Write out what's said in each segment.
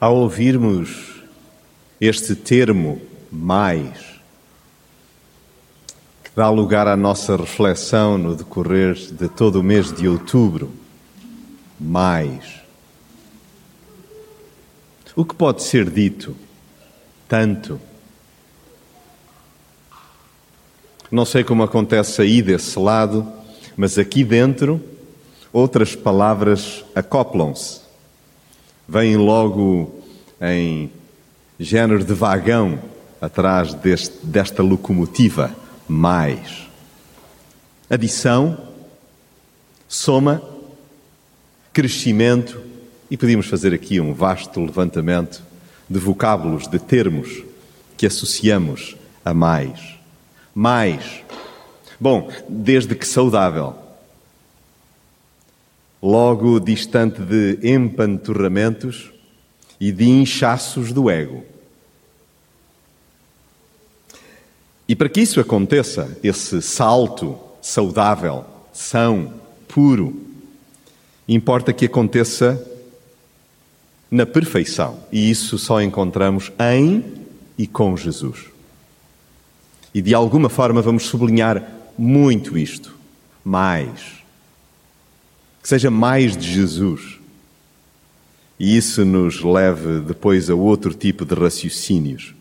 Ao ouvirmos este termo mais, que dá lugar à nossa reflexão no decorrer de todo o mês de outubro, mais. O que pode ser dito? Tanto. Não sei como acontece aí desse lado, mas aqui dentro outras palavras acoplam-se vêm logo em género de vagão atrás deste, desta locomotiva, mais. Adição, soma, crescimento, e podíamos fazer aqui um vasto levantamento de vocábulos, de termos que associamos a mais. Mais. Bom, desde que saudável logo distante de empanturramentos e de inchaços do ego. E para que isso aconteça, esse salto saudável, são, puro, importa que aconteça na perfeição. E isso só encontramos em e com Jesus. E de alguma forma vamos sublinhar muito isto. Mais que seja mais de Jesus. E isso nos leve depois a outro tipo de raciocínios.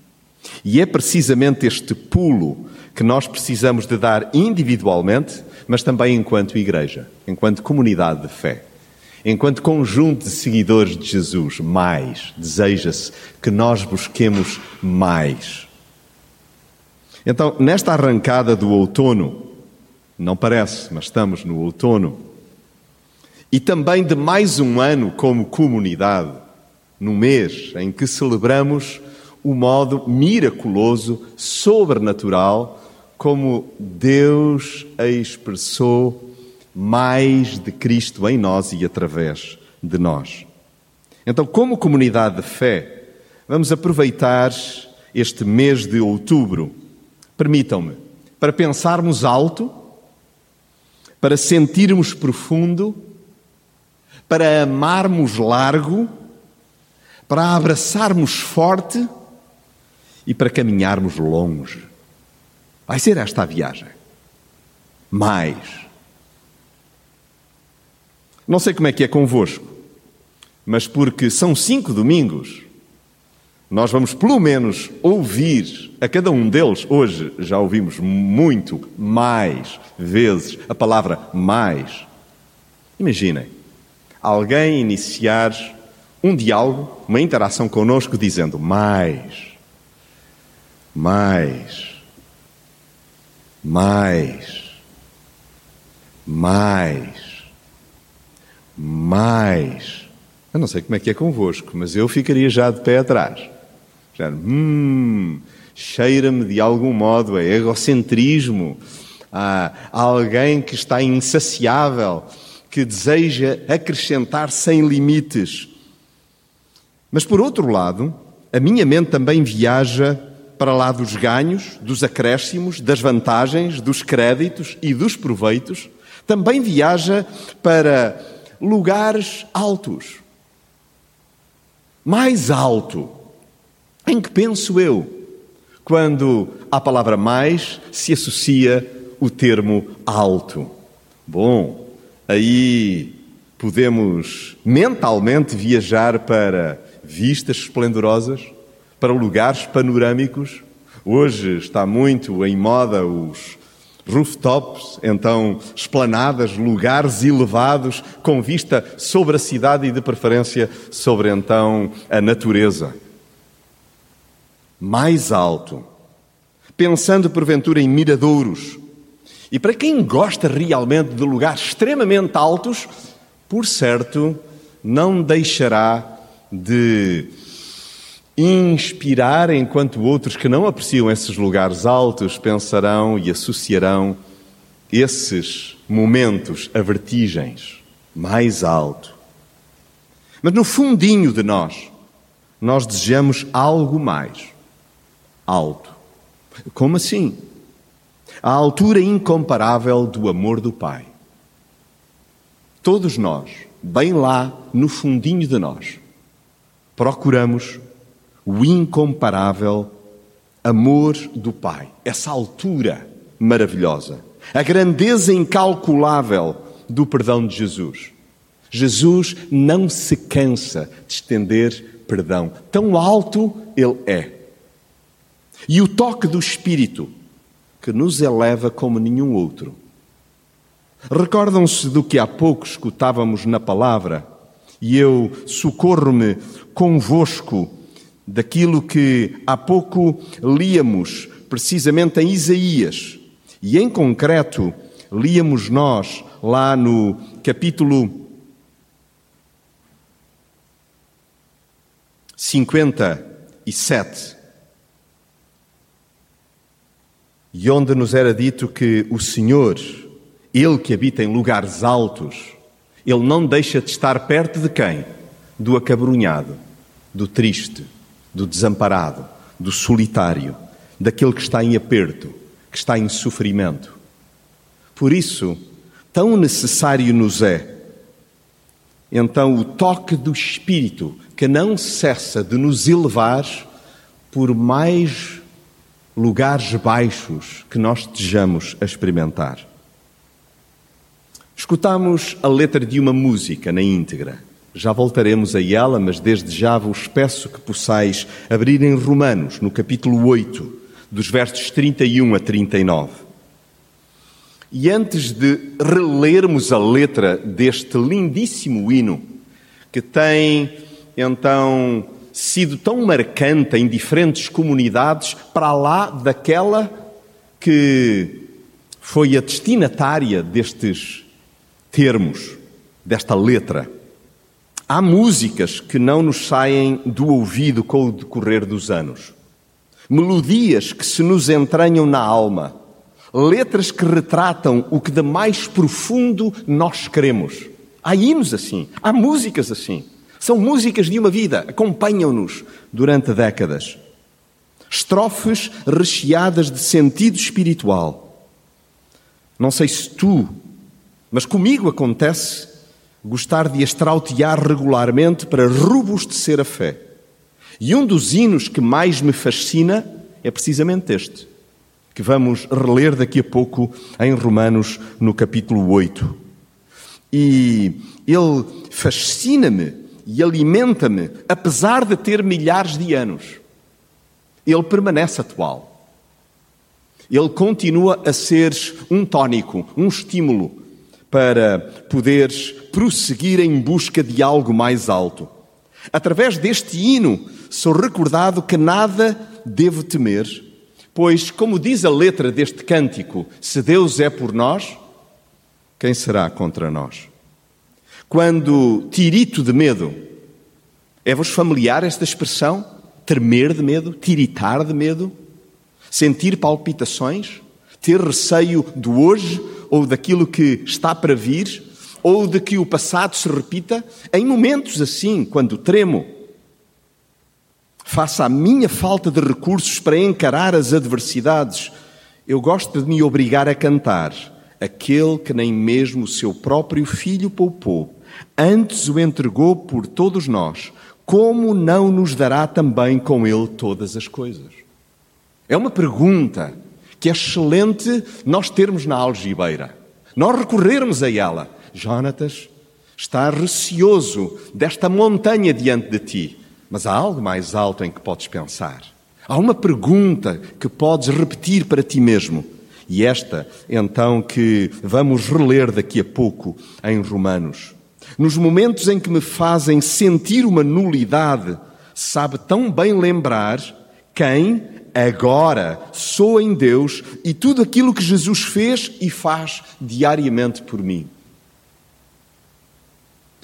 E é precisamente este pulo que nós precisamos de dar individualmente, mas também enquanto igreja, enquanto comunidade de fé, enquanto conjunto de seguidores de Jesus. Mais, deseja-se que nós busquemos mais. Então, nesta arrancada do outono, não parece, mas estamos no outono, e também de mais um ano como comunidade, no mês em que celebramos o modo miraculoso, sobrenatural, como Deus expressou mais de Cristo em nós e através de nós. Então, como comunidade de fé, vamos aproveitar este mês de outubro, permitam-me, para pensarmos alto, para sentirmos profundo para amarmos largo, para abraçarmos forte e para caminharmos longe. Vai ser esta a viagem. Mais. Não sei como é que é convosco, mas porque são cinco domingos, nós vamos pelo menos ouvir a cada um deles, hoje já ouvimos muito mais vezes a palavra mais. Imaginem, alguém iniciar um diálogo, uma interação conosco, dizendo mais, mais, mais, mais, mais. Eu não sei como é que é convosco, mas eu ficaria já de pé atrás. Já, hum, cheira-me de algum modo a egocentrismo, a alguém que está insaciável que deseja acrescentar sem limites. Mas, por outro lado, a minha mente também viaja para lá dos ganhos, dos acréscimos, das vantagens, dos créditos e dos proveitos. Também viaja para lugares altos. Mais alto. Em que penso eu? Quando à palavra mais se associa o termo alto. Bom, Aí podemos mentalmente viajar para vistas esplendorosas, para lugares panorâmicos. Hoje está muito em moda os rooftops, então esplanadas, lugares elevados com vista sobre a cidade e de preferência sobre então a natureza. Mais alto, pensando porventura em miradouros, e para quem gosta realmente de lugares extremamente altos, por certo, não deixará de inspirar, enquanto outros que não apreciam esses lugares altos pensarão e associarão esses momentos a vertigens mais alto. Mas no fundinho de nós, nós desejamos algo mais alto. Como assim? A altura incomparável do amor do Pai. Todos nós, bem lá no fundinho de nós, procuramos o incomparável amor do Pai, essa altura maravilhosa, a grandeza incalculável do perdão de Jesus. Jesus não se cansa de estender perdão, tão alto ele é. E o toque do Espírito, que nos eleva como nenhum outro. Recordam-se do que há pouco escutávamos na palavra, e eu socorro-me convosco daquilo que há pouco líamos precisamente em Isaías, e em concreto líamos nós lá no capítulo 57, e onde nos era dito que o Senhor, Ele que habita em lugares altos, Ele não deixa de estar perto de quem? Do acabrunhado, do triste, do desamparado, do solitário, daquele que está em aperto, que está em sofrimento. Por isso, tão necessário nos é, então, o toque do Espírito que não cessa de nos elevar por mais lugares baixos que nós estejamos a experimentar. Escutamos a letra de uma música na íntegra. Já voltaremos a ela, mas desde já vos peço que possais abrir em Romanos, no capítulo 8, dos versos 31 a 39. E antes de relermos a letra deste lindíssimo hino, que tem então sido tão marcante em diferentes comunidades, para lá daquela que foi a destinatária destes termos, desta letra. Há músicas que não nos saem do ouvido com o decorrer dos anos. Melodias que se nos entranham na alma. Letras que retratam o que de mais profundo nós queremos. Há hinos assim, há músicas assim. São músicas de uma vida, acompanham-nos durante décadas. Estrofes recheadas de sentido espiritual. Não sei se tu, mas comigo acontece gostar de estrautear regularmente para robustecer a fé. E um dos hinos que mais me fascina é precisamente este, que vamos reler daqui a pouco em Romanos, no capítulo 8. E ele fascina-me e alimenta-me, apesar de ter milhares de anos. Ele permanece atual. Ele continua a ser um tónico, um estímulo para poderes prosseguir em busca de algo mais alto. Através deste hino, sou recordado que nada devo temer, pois, como diz a letra deste cântico, se Deus é por nós, quem será contra nós? Quando tirito de medo, é-vos familiar esta expressão? Tremer de medo, tiritar de medo, sentir palpitações, ter receio do hoje ou daquilo que está para vir, ou de que o passado se repita, em momentos assim, quando tremo, face à minha falta de recursos para encarar as adversidades, eu gosto de me obrigar a cantar. Aquele que nem mesmo o seu próprio filho poupou, antes o entregou por todos nós, como não nos dará também com ele todas as coisas? É uma pergunta que é excelente nós termos na algibeira, nós recorrermos a ela. Jonatas, está receoso desta montanha diante de ti, mas há algo mais alto em que podes pensar. Há uma pergunta que podes repetir para ti mesmo. E esta, então, que vamos reler daqui a pouco em Romanos. Nos momentos em que me fazem sentir uma nulidade, sabe tão bem lembrar quem agora sou em Deus e tudo aquilo que Jesus fez e faz diariamente por mim.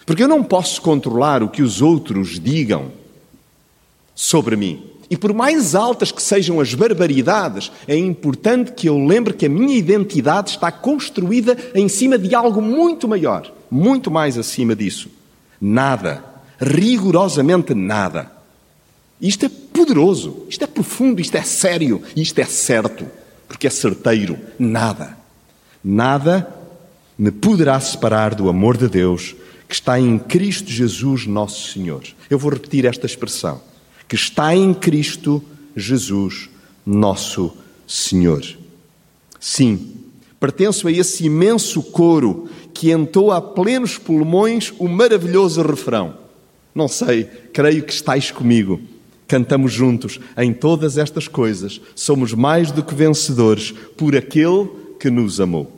Porque eu não posso controlar o que os outros digam sobre mim. E por mais altas que sejam as barbaridades, é importante que eu lembre que a minha identidade está construída em cima de algo muito maior, muito mais acima disso. Nada, rigorosamente nada. Isto é poderoso, isto é profundo, isto é sério, isto é certo, porque é certeiro. Nada, nada me poderá separar do amor de Deus que está em Cristo Jesus, nosso Senhor. Eu vou repetir esta expressão: que está em Cristo Jesus, nosso Senhor. Sim, pertenço a esse imenso coro que entoa a plenos pulmões o maravilhoso refrão. Não sei, creio que estáis comigo. Cantamos juntos em todas estas coisas. Somos mais do que vencedores por aquele que nos amou.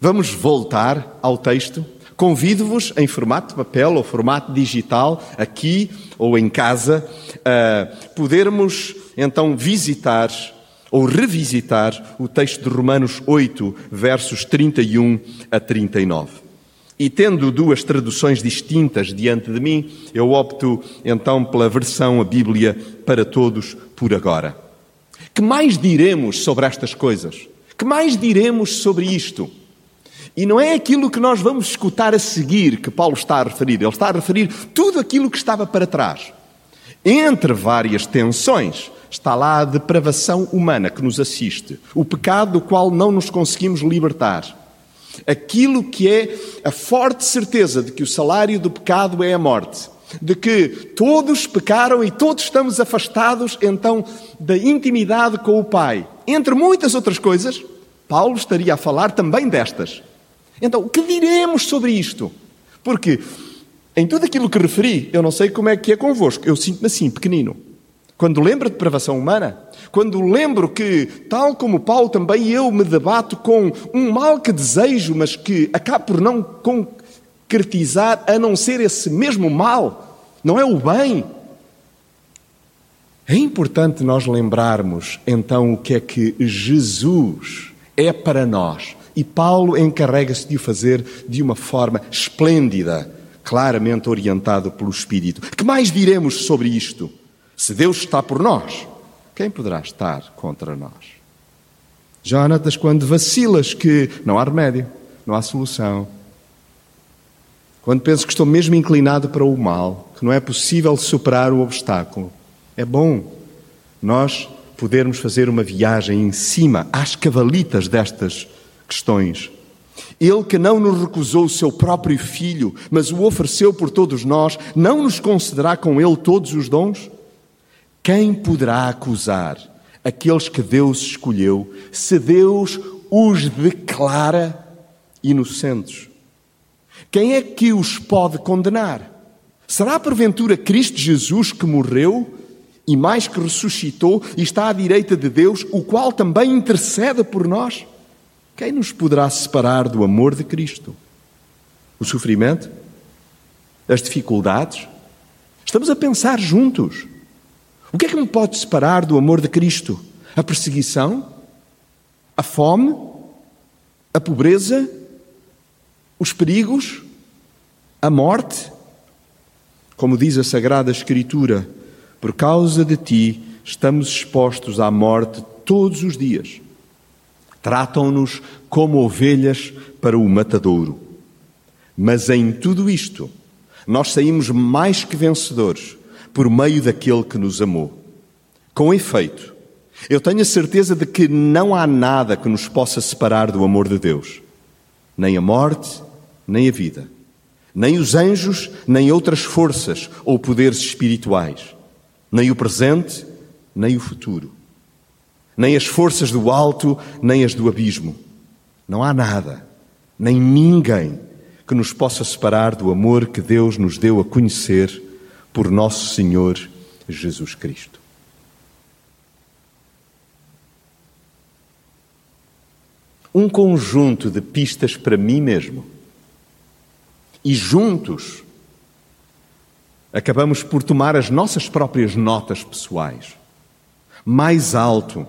Vamos voltar ao texto. Convido-vos, em formato de papel ou formato digital, aqui ou em casa, a podermos então visitar ou revisitar o texto de Romanos 8, versos 31 a 39. E tendo duas traduções distintas diante de mim, eu opto então pela versão a Bíblia para todos por agora. Que mais diremos sobre estas coisas? Que mais diremos sobre isto? E não é aquilo que nós vamos escutar a seguir que Paulo está a referir. Ele está a referir tudo aquilo que estava para trás. Entre várias tensões, está lá a depravação humana que nos assiste, o pecado do qual não nos conseguimos libertar Aquilo que é a forte certeza de que o salário do pecado é a morte, de que todos pecaram e todos estamos afastados então da intimidade com o Pai. Entre muitas outras coisas, Paulo estaria a falar também destas. Então, o que diremos sobre isto? Porque em tudo aquilo que referi, eu não sei como é que é convosco, eu sinto-me assim, pequenino. Quando lembro de depravação humana, quando lembro que, tal como Paulo, também eu me debato com um mal que desejo, mas que acaba por não concretizar, a não ser esse mesmo mal, não é o bem. É importante nós lembrarmos então o que é que Jesus é para nós. E Paulo encarrega-se de o fazer de uma forma esplêndida, claramente orientado pelo Espírito. Que mais diremos sobre isto? Se Deus está por nós, quem poderá estar contra nós? Jonatas, quando vacilas que não há remédio, não há solução, quando penso que estou mesmo inclinado para o mal, que não é possível superar o obstáculo, é bom nós podermos fazer uma viagem em cima, às cavalitas destas questões. Ele que não nos recusou o seu próprio filho, mas o ofereceu por todos nós, não nos concederá com ele todos os dons? Quem poderá acusar aqueles que Deus escolheu se Deus os declara inocentes? Quem é que os pode condenar? Será porventura Cristo Jesus que morreu e mais que ressuscitou e está à direita de Deus, o qual também intercede por nós? Quem nos poderá separar do amor de Cristo? O sofrimento? As dificuldades? Estamos a pensar juntos. O que é que me pode separar do amor de Cristo? A perseguição? A fome? A pobreza? Os perigos? A morte? Como diz a Sagrada Escritura, por causa de ti estamos expostos à morte todos os dias. Tratam-nos como ovelhas para o matadouro. Mas em tudo isto, nós saímos mais que vencedores por meio daquele que nos amou. Com efeito, eu tenho a certeza de que não há nada que nos possa separar do amor de Deus, nem a morte, nem a vida, nem os anjos, nem outras forças ou poderes espirituais, nem o presente, nem o futuro, nem as forças do alto, nem as do abismo. Não há nada, nem ninguém que nos possa separar do amor que Deus nos deu a conhecer por nosso Senhor Jesus Cristo. Um conjunto de pistas para mim mesmo. E juntos acabamos por tomar as nossas próprias notas pessoais. Mais alto.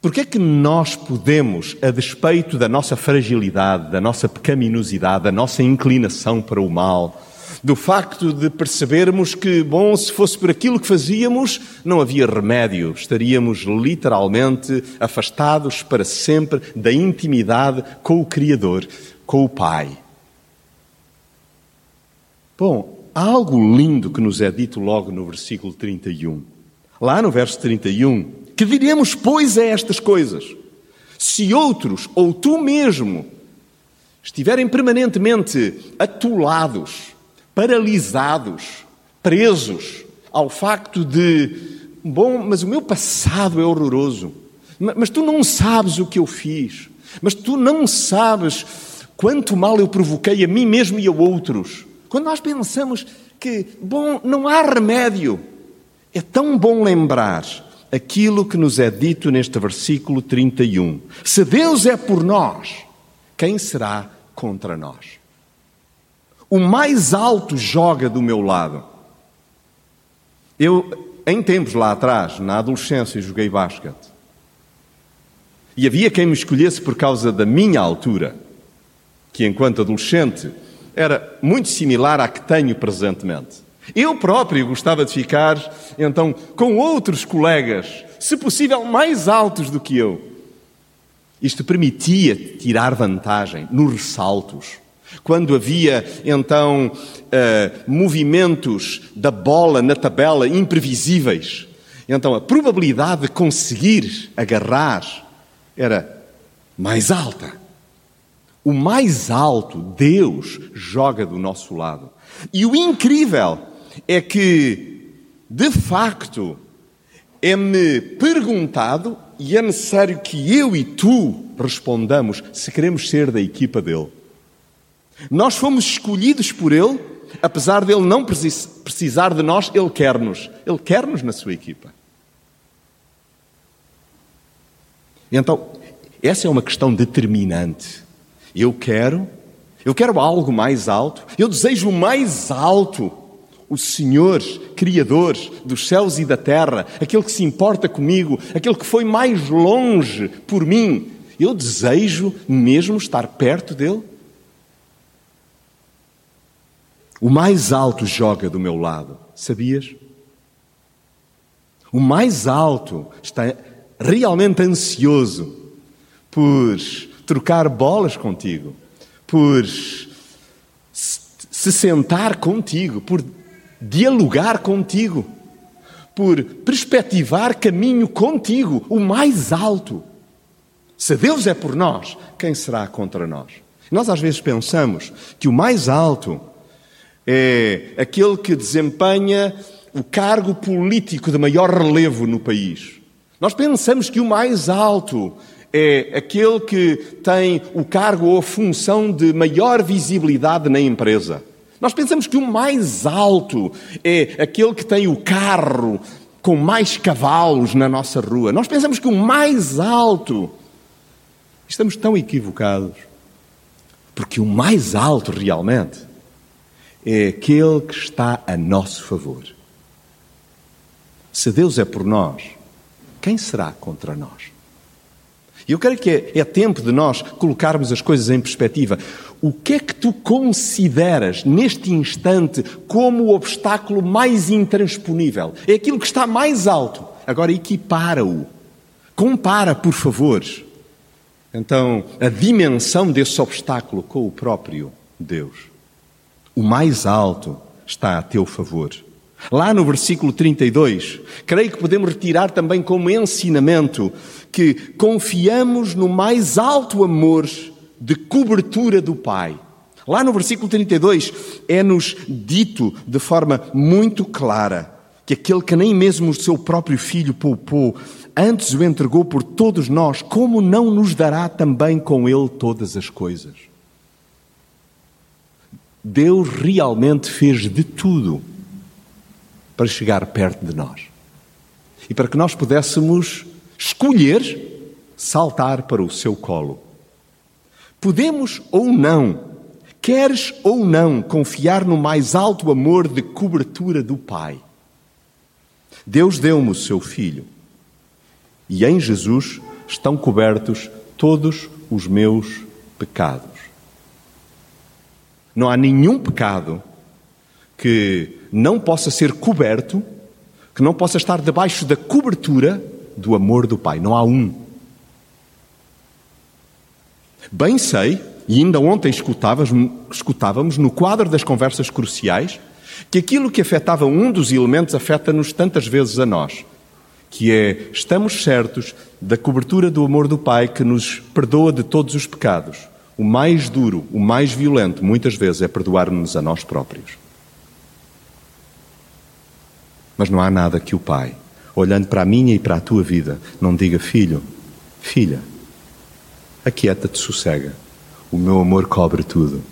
Porque é que nós podemos, a despeito da nossa fragilidade, da nossa pecaminosidade, da nossa inclinação para o mal, do facto de percebermos que, bom, se fosse por aquilo que fazíamos, não havia remédio, estaríamos literalmente afastados para sempre da intimidade com o Criador, com o Pai. Bom, há algo lindo que nos é dito logo no versículo 31. Lá no verso 31, que diremos, pois, a estas coisas? Se outros, ou tu mesmo, estiverem permanentemente atolados, paralisados, presos ao facto de, bom, mas o meu passado é horroroso, mas tu não sabes o que eu fiz, mas tu não sabes quanto mal eu provoquei a mim mesmo e a outros. Quando nós pensamos que, bom, não há remédio, é tão bom lembrar aquilo que nos é dito neste versículo 31. Se Deus é por nós, quem será contra nós? O mais alto joga do meu lado. Eu, em tempos lá atrás, na adolescência, joguei basquete. E havia quem me escolhesse por causa da minha altura, que enquanto adolescente era muito similar à que tenho presentemente. Eu próprio gostava de ficar, então, com outros colegas, se possível mais altos do que eu. Isto permitia tirar vantagem nos ressaltos. Quando havia, então, uh, movimentos da bola na tabela imprevisíveis, então a probabilidade de conseguir agarrar era mais alta. O mais alto, Deus, joga do nosso lado. E o incrível é que, de facto, é-me perguntado e é necessário que eu e tu respondamos se queremos ser da equipa dele. Nós fomos escolhidos por ele, apesar dele não precisar de nós, ele quer-nos. Ele quer-nos na sua equipa. Então, essa é uma questão determinante. Eu quero, eu quero algo mais alto, eu desejo o mais alto o Senhor, Criador dos céus e da terra, aquele que se importa comigo, aquele que foi mais longe por mim, eu desejo mesmo estar perto dele? O mais alto joga do meu lado, sabias? O mais alto está realmente ansioso por trocar bolas contigo, por se sentar contigo, por dialogar contigo, por perspectivar caminho contigo, o mais alto. Se Deus é por nós, quem será contra nós? Nós às vezes pensamos que o mais alto é aquele que desempenha o cargo político de maior relevo no país. Nós pensamos que o mais alto é aquele que tem o cargo ou a função de maior visibilidade na empresa. Nós pensamos que o mais alto é aquele que tem o carro com mais cavalos na nossa rua. Nós pensamos que o mais alto. Estamos tão equivocados. Porque o mais alto realmente é aquele que está a nosso favor. Se Deus é por nós, quem será contra nós? E eu creio que é, é tempo de nós colocarmos as coisas em perspectiva. O que é que tu consideras neste instante como o obstáculo mais intransponível? É aquilo que está mais alto. Agora equipara-o. Compara, por favor. Então, a dimensão desse obstáculo com o próprio Deus. O mais alto está a teu favor. Lá no versículo 32, creio que podemos retirar também como ensinamento que confiamos no mais alto amor de cobertura do Pai. Lá no versículo 32 é-nos dito de forma muito clara que aquele que nem mesmo o seu próprio filho poupou, antes o entregou por todos nós, como não nos dará também com ele todas as coisas? Deus realmente fez de tudo para chegar perto de nós e para que nós pudéssemos escolher saltar para o seu colo. Podemos ou não, queres ou não, confiar no mais alto amor de cobertura do Pai. Deus deu-me o seu Filho e em Jesus estão cobertos todos os meus pecados. Não há nenhum pecado que não possa ser coberto, que não possa estar debaixo da cobertura do amor do Pai. Não há um. Bem sei, e ainda ontem escutávamos, escutávamos no quadro das conversas cruciais, que aquilo que afetava um dos elementos afeta-nos tantas vezes a nós, que é estamos certos da cobertura do amor do Pai que nos perdoa de todos os pecados. o mais duro, o mais violento, muitas vezes é perdoar-nos a nós próprios. Mas não há nada que o Pai, olhando para a minha e para a tua vida, não diga: Filho, filha, aquieta-te, sossega, o meu amor cobre tudo.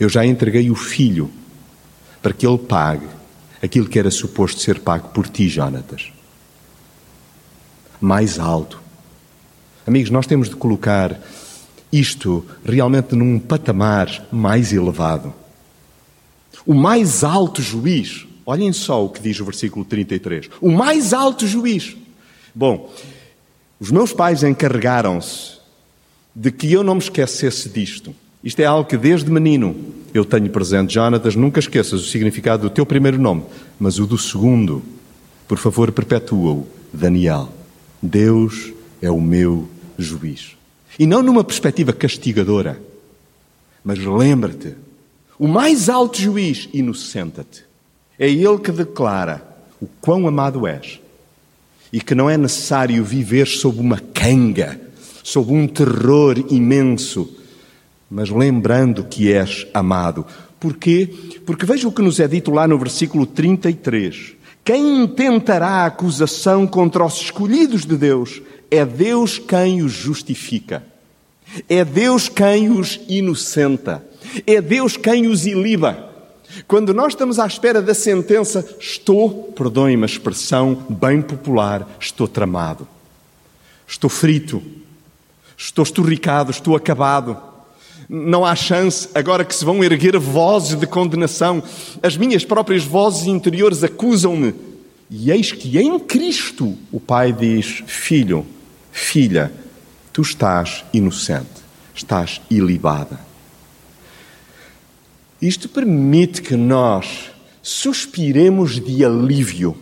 Eu já entreguei o Filho para que Ele pague aquilo que era suposto ser pago por ti, Jonatas. Mais alto. Amigos, nós temos de colocar isto realmente num patamar mais elevado. O mais alto juiz, olhem só o que diz o versículo 33. O mais alto juiz. Bom, os meus pais encarregaram-se de que eu não me esquecesse disto. Isto é algo que desde menino eu tenho presente. Jonatas, nunca esqueças o significado do teu primeiro nome, mas o do segundo. Por favor, perpetua-o. Daniel. Deus é o meu juiz. E não numa perspectiva castigadora. Mas lembra-te, o mais alto juiz inocenta-te. É ele que declara o quão amado és e que não é necessário viver sob uma canga, sob um terror imenso, mas lembrando que és amado. Porquê? Porque veja o que nos é dito lá no versículo 33. Quem intentará acusação contra os escolhidos de Deus é Deus quem os justifica. É Deus quem os inocenta. É Deus quem os iliba. Quando nós estamos à espera da sentença, estou, perdoem-me a expressão bem popular, estou tramado. Estou frito. Estou esturricado, estou acabado. Não há chance agora que se vão erguer vozes de condenação. As minhas próprias vozes interiores acusam-me. E eis que em Cristo o Pai diz: Filho, filha, tu estás inocente, estás ilibada. Isto permite que nós suspiremos de alívio.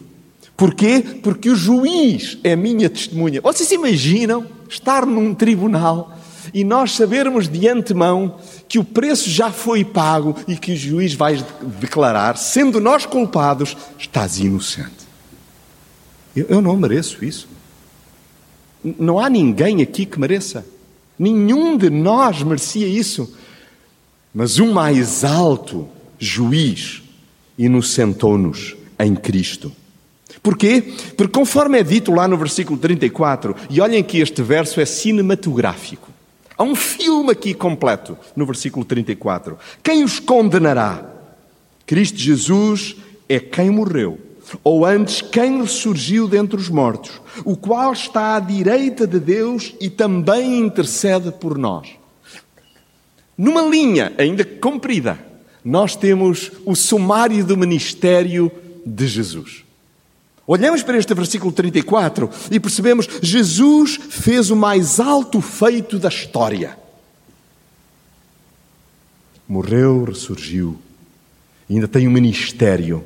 Porquê? Porque o juiz é minha testemunha. Vocês imaginam estar num tribunal e nós sabermos de antemão que o preço já foi pago e que o juiz vai declarar, sendo nós culpados, estás inocente. Eu, eu não mereço isso. Não há ninguém aqui que mereça. Nenhum de nós merecia isso. Mas o mais alto juiz inocentou-nos em Cristo. Porquê? Porque, conforme é dito lá no versículo 34, e olhem que este verso é cinematográfico. Há um filme aqui completo no versículo 34. Quem os condenará? Cristo Jesus é quem morreu ou antes quem ressurgiu dentre os mortos, o qual está à direita de Deus e também intercede por nós. Numa linha ainda comprida, nós temos o sumário do ministério de Jesus. Olhamos para este versículo 34 e percebemos Jesus fez o mais alto feito da história. Morreu, ressurgiu, ainda tem um ministério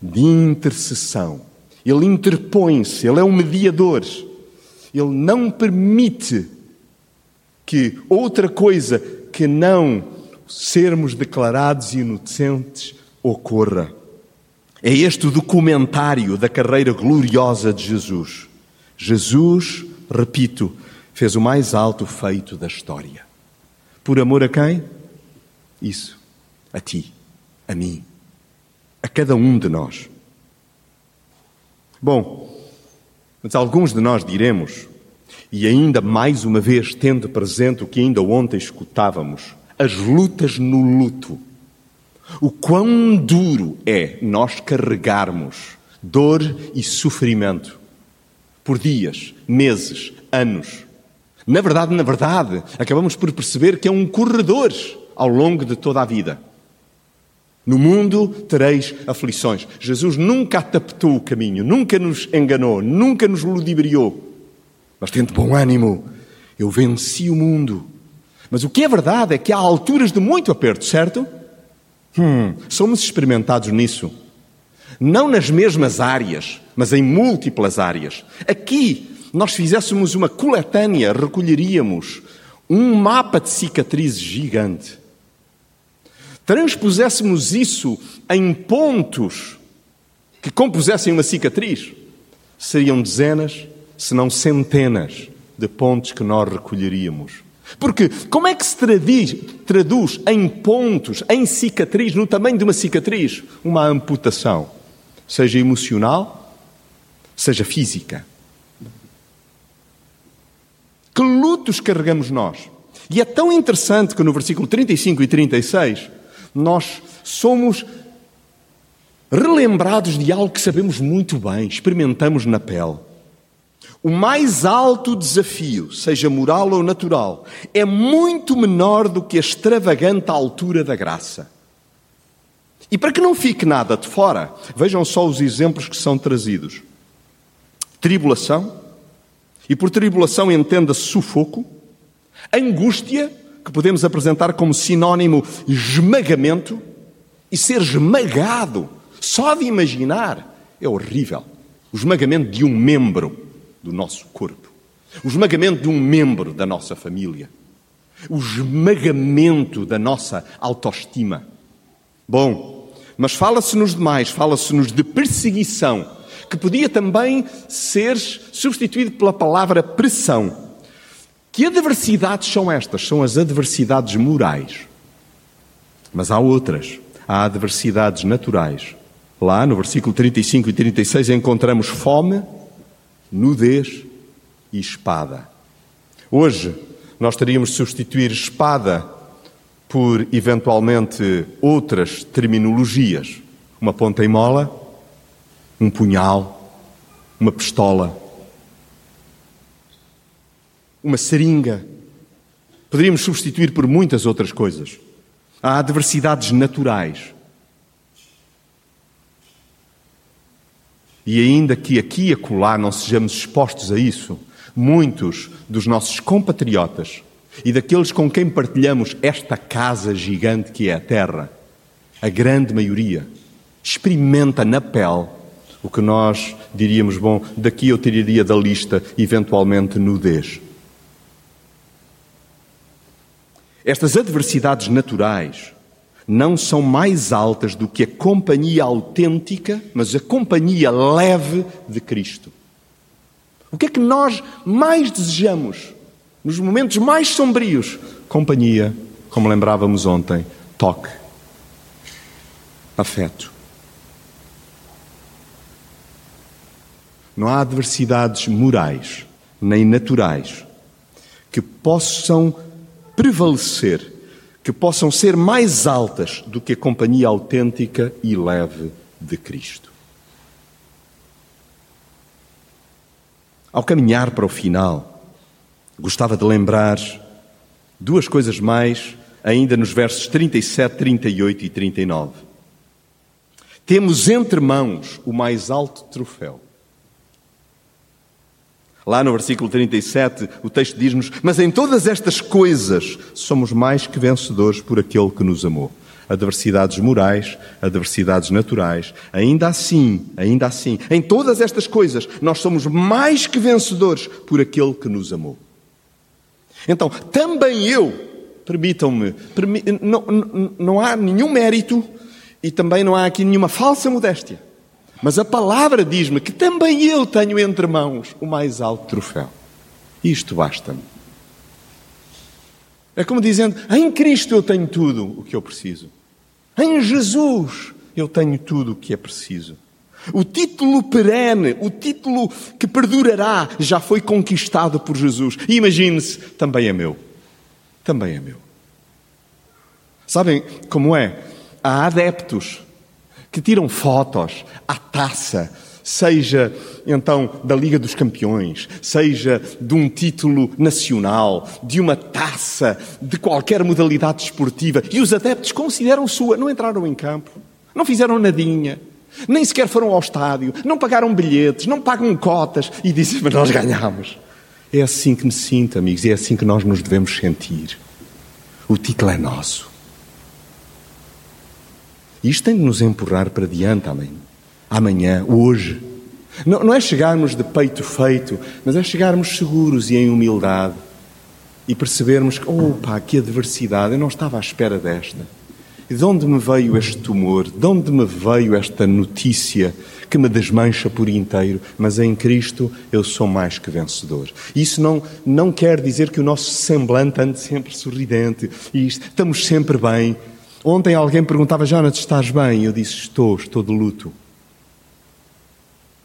de intercessão. Ele interpõe-se, ele é um mediador. Ele não permite que outra coisa que não sermos declarados inocentes ocorra. É este o documentário da carreira gloriosa de Jesus. Jesus, repito, fez o mais alto feito da história. Por amor a quem? Isso, a ti, a mim a cada um de nós. Bom, mas alguns de nós diremos, e ainda mais uma vez tendo presente o que ainda ontem escutávamos, as lutas no luto. O quão duro é nós carregarmos dor e sofrimento por dias, meses, anos. Na verdade, na verdade, acabamos por perceber que é um corredor ao longo de toda a vida. No mundo tereis aflições. Jesus nunca adaptou o caminho, nunca nos enganou, nunca nos ludibriou. Mas tente bom ânimo, eu venci o mundo. Mas o que é verdade é que há alturas de muito aperto, certo? Hum, somos experimentados nisso. Não nas mesmas áreas, mas em múltiplas áreas. Aqui, nós fizéssemos uma coletânea, recolheríamos um mapa de cicatrizes gigante transpuséssemos isso em pontos que compusessem uma cicatriz, seriam dezenas, se não centenas, de pontos que nós recolheríamos. Porque como é que se traduz, traduz em pontos, em cicatriz, no tamanho de uma cicatriz, uma amputação? Seja emocional, seja física. Que lutos carregamos nós? E é tão interessante que no versículo 35 e 36 nós somos relembrados de algo que sabemos muito bem, experimentamos na pele. O mais alto desafio, seja moral ou natural, é muito menor do que a extravagante altura da graça. E para que não fique nada de fora, vejam só os exemplos que são trazidos: tribulação, e por tribulação entenda-se sufoco, angústia, que podemos apresentar como sinónimo esmagamento, e ser esmagado, só de imaginar, é horrível. O esmagamento de um membro do nosso corpo, o esmagamento de um membro da nossa família, o esmagamento da nossa autoestima. Bom, mas fala-se nos demais, fala-se-nos de perseguição, que podia também ser substituído pela palavra pressão. Que adversidades são estas? São as adversidades morais. Mas há outras. Há adversidades naturais. Lá no versículo 35 e 36 encontramos fome, nudez e espada. Hoje nós teríamos de substituir espada por eventualmente outras terminologias. Uma ponta em mola, um punhal, uma pistola, uma seringa. Poderíamos substituir por muitas outras coisas. Há adversidades naturais E ainda que aqui e acolá não sejamos expostos a isso, muitos dos nossos compatriotas e daqueles com quem partilhamos esta casa gigante que é a Terra, a grande maioria, experimenta na pele o que nós diríamos, bom, daqui eu tiraria da lista, eventualmente, nudez. Estas adversidades naturais não são mais altas do que a companhia autêntica, mas a companhia leve de Cristo. O que é que nós mais desejamos nos momentos mais sombrios? Companhia, como lembrávamos ontem, toque, afeto. Não há adversidades morais nem naturais que possam prevalecer que possam ser mais altas do que a companhia autêntica e leve de Cristo. Ao caminhar para o final, gostava de lembrar duas coisas mais, ainda nos versos 37, 38 e 39. Temos entre mãos o mais alto troféu Lá no versículo 37, o texto diz-nos: Mas em todas estas coisas somos mais que vencedores por aquele que nos amou. Adversidades morais, adversidades naturais, ainda assim, ainda assim, em todas estas coisas, nós somos mais que vencedores por aquele que nos amou. Então, também eu, permitam-me, permi não, não, não há nenhum mérito e também não há aqui nenhuma falsa modéstia. Mas a palavra diz-me que também eu tenho entre mãos o mais alto troféu. Isto basta-me. É como dizendo: em Cristo eu tenho tudo o que eu preciso. Em Jesus eu tenho tudo o que é preciso. O título perene, o título que perdurará, já foi conquistado por Jesus. E imagine-se, também é meu. Também é meu. Sabem como é? Há adeptos que tiram fotos à taça, seja então da Liga dos Campeões, seja de um título nacional, de uma taça, de qualquer modalidade esportiva, e os adeptos consideram sua, não entraram em campo, não fizeram nadinha, nem sequer foram ao estádio, não pagaram bilhetes, não pagam cotas e dizem, mas nós ganhamos. É assim que me sinto, amigos, e é assim que nós nos devemos sentir. O título é nosso. Isto tem de nos empurrar para diante amanhã, amanhã hoje. Não, não é chegarmos de peito feito, mas é chegarmos seguros e em humildade e percebermos que, oh pá, que adversidade, eu não estava à espera desta. E de onde me veio este tumor? De onde me veio esta notícia que me desmancha por inteiro, mas em Cristo eu sou mais que vencedor. Isso não, não quer dizer que o nosso semblante ande sempre sorridente e estamos sempre bem. Ontem alguém perguntava, Jonathan, estás bem? Eu disse, estou, estou de luto.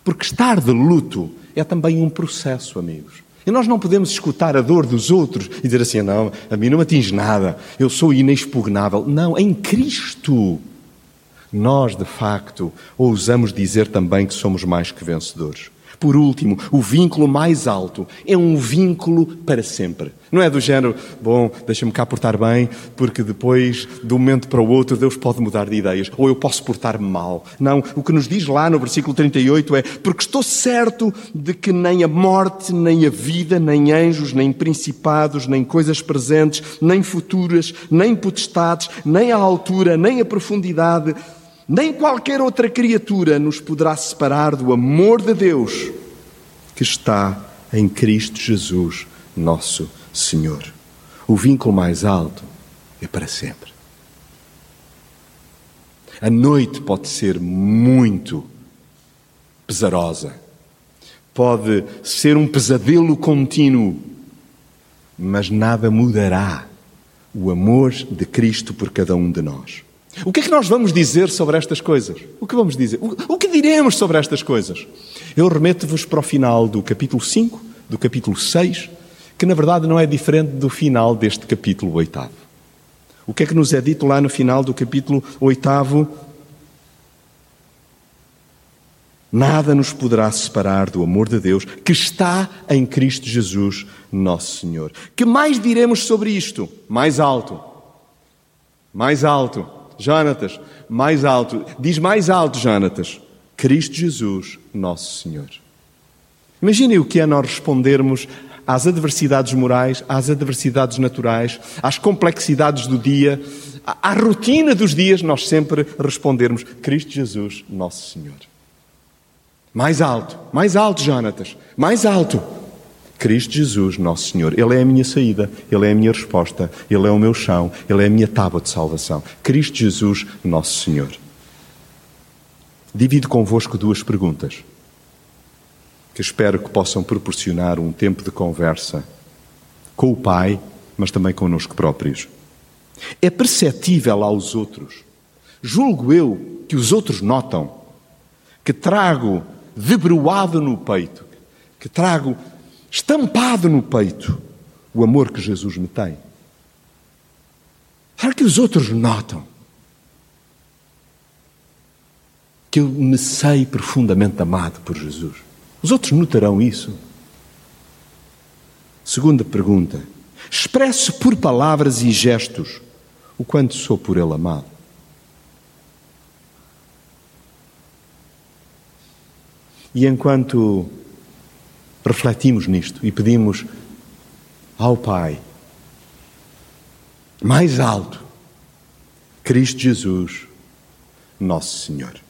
Porque estar de luto é também um processo, amigos. E nós não podemos escutar a dor dos outros e dizer assim: não, a mim não me atinge nada, eu sou inexpugnável. Não, em Cristo, nós de facto ousamos dizer também que somos mais que vencedores. Por último, o vínculo mais alto é um vínculo para sempre. Não é do género, bom, deixa-me cá portar bem, porque depois, de um momento para o outro, Deus pode mudar de ideias, ou eu posso portar-me mal. Não, o que nos diz lá no versículo 38 é: porque estou certo de que nem a morte, nem a vida, nem anjos, nem principados, nem coisas presentes, nem futuras, nem potestades, nem a altura, nem a profundidade, nem qualquer outra criatura nos poderá separar do amor de Deus que está em Cristo Jesus, nosso Senhor. O vínculo mais alto é para sempre. A noite pode ser muito pesarosa, pode ser um pesadelo contínuo, mas nada mudará o amor de Cristo por cada um de nós. O que é que nós vamos dizer sobre estas coisas? O que vamos dizer? O que diremos sobre estas coisas? Eu remeto-vos para o final do capítulo 5, do capítulo 6, que na verdade não é diferente do final deste capítulo 8. O que é que nos é dito lá no final do capítulo 8? Nada nos poderá separar do amor de Deus que está em Cristo Jesus, nosso Senhor. Que mais diremos sobre isto? Mais alto. Mais alto. Jonatas, mais alto. Diz mais alto, Jonatas. Cristo Jesus, nosso Senhor. Imaginem o que é nós respondermos às adversidades morais, às adversidades naturais, às complexidades do dia, à rotina dos dias, nós sempre respondermos: Cristo Jesus, nosso Senhor. Mais alto, mais alto, Jonatas, mais alto. Cristo Jesus, nosso Senhor. Ele é a minha saída, Ele é a minha resposta, Ele é o meu chão, Ele é a minha tábua de salvação. Cristo Jesus, nosso Senhor. Divido convosco duas perguntas que espero que possam proporcionar um tempo de conversa com o Pai, mas também connosco próprios. É perceptível aos outros, julgo eu que os outros notam, que trago debruado no peito, que trago estampado no peito o amor que Jesus me tem. Será que os outros notam que eu me sei profundamente amado por Jesus? Os outros notarão isso? Segunda pergunta. Expresso por palavras e gestos o quanto sou por Ele amado. E enquanto refletimos nisto e pedimos ao Pai, mais alto, Cristo Jesus, nosso Senhor.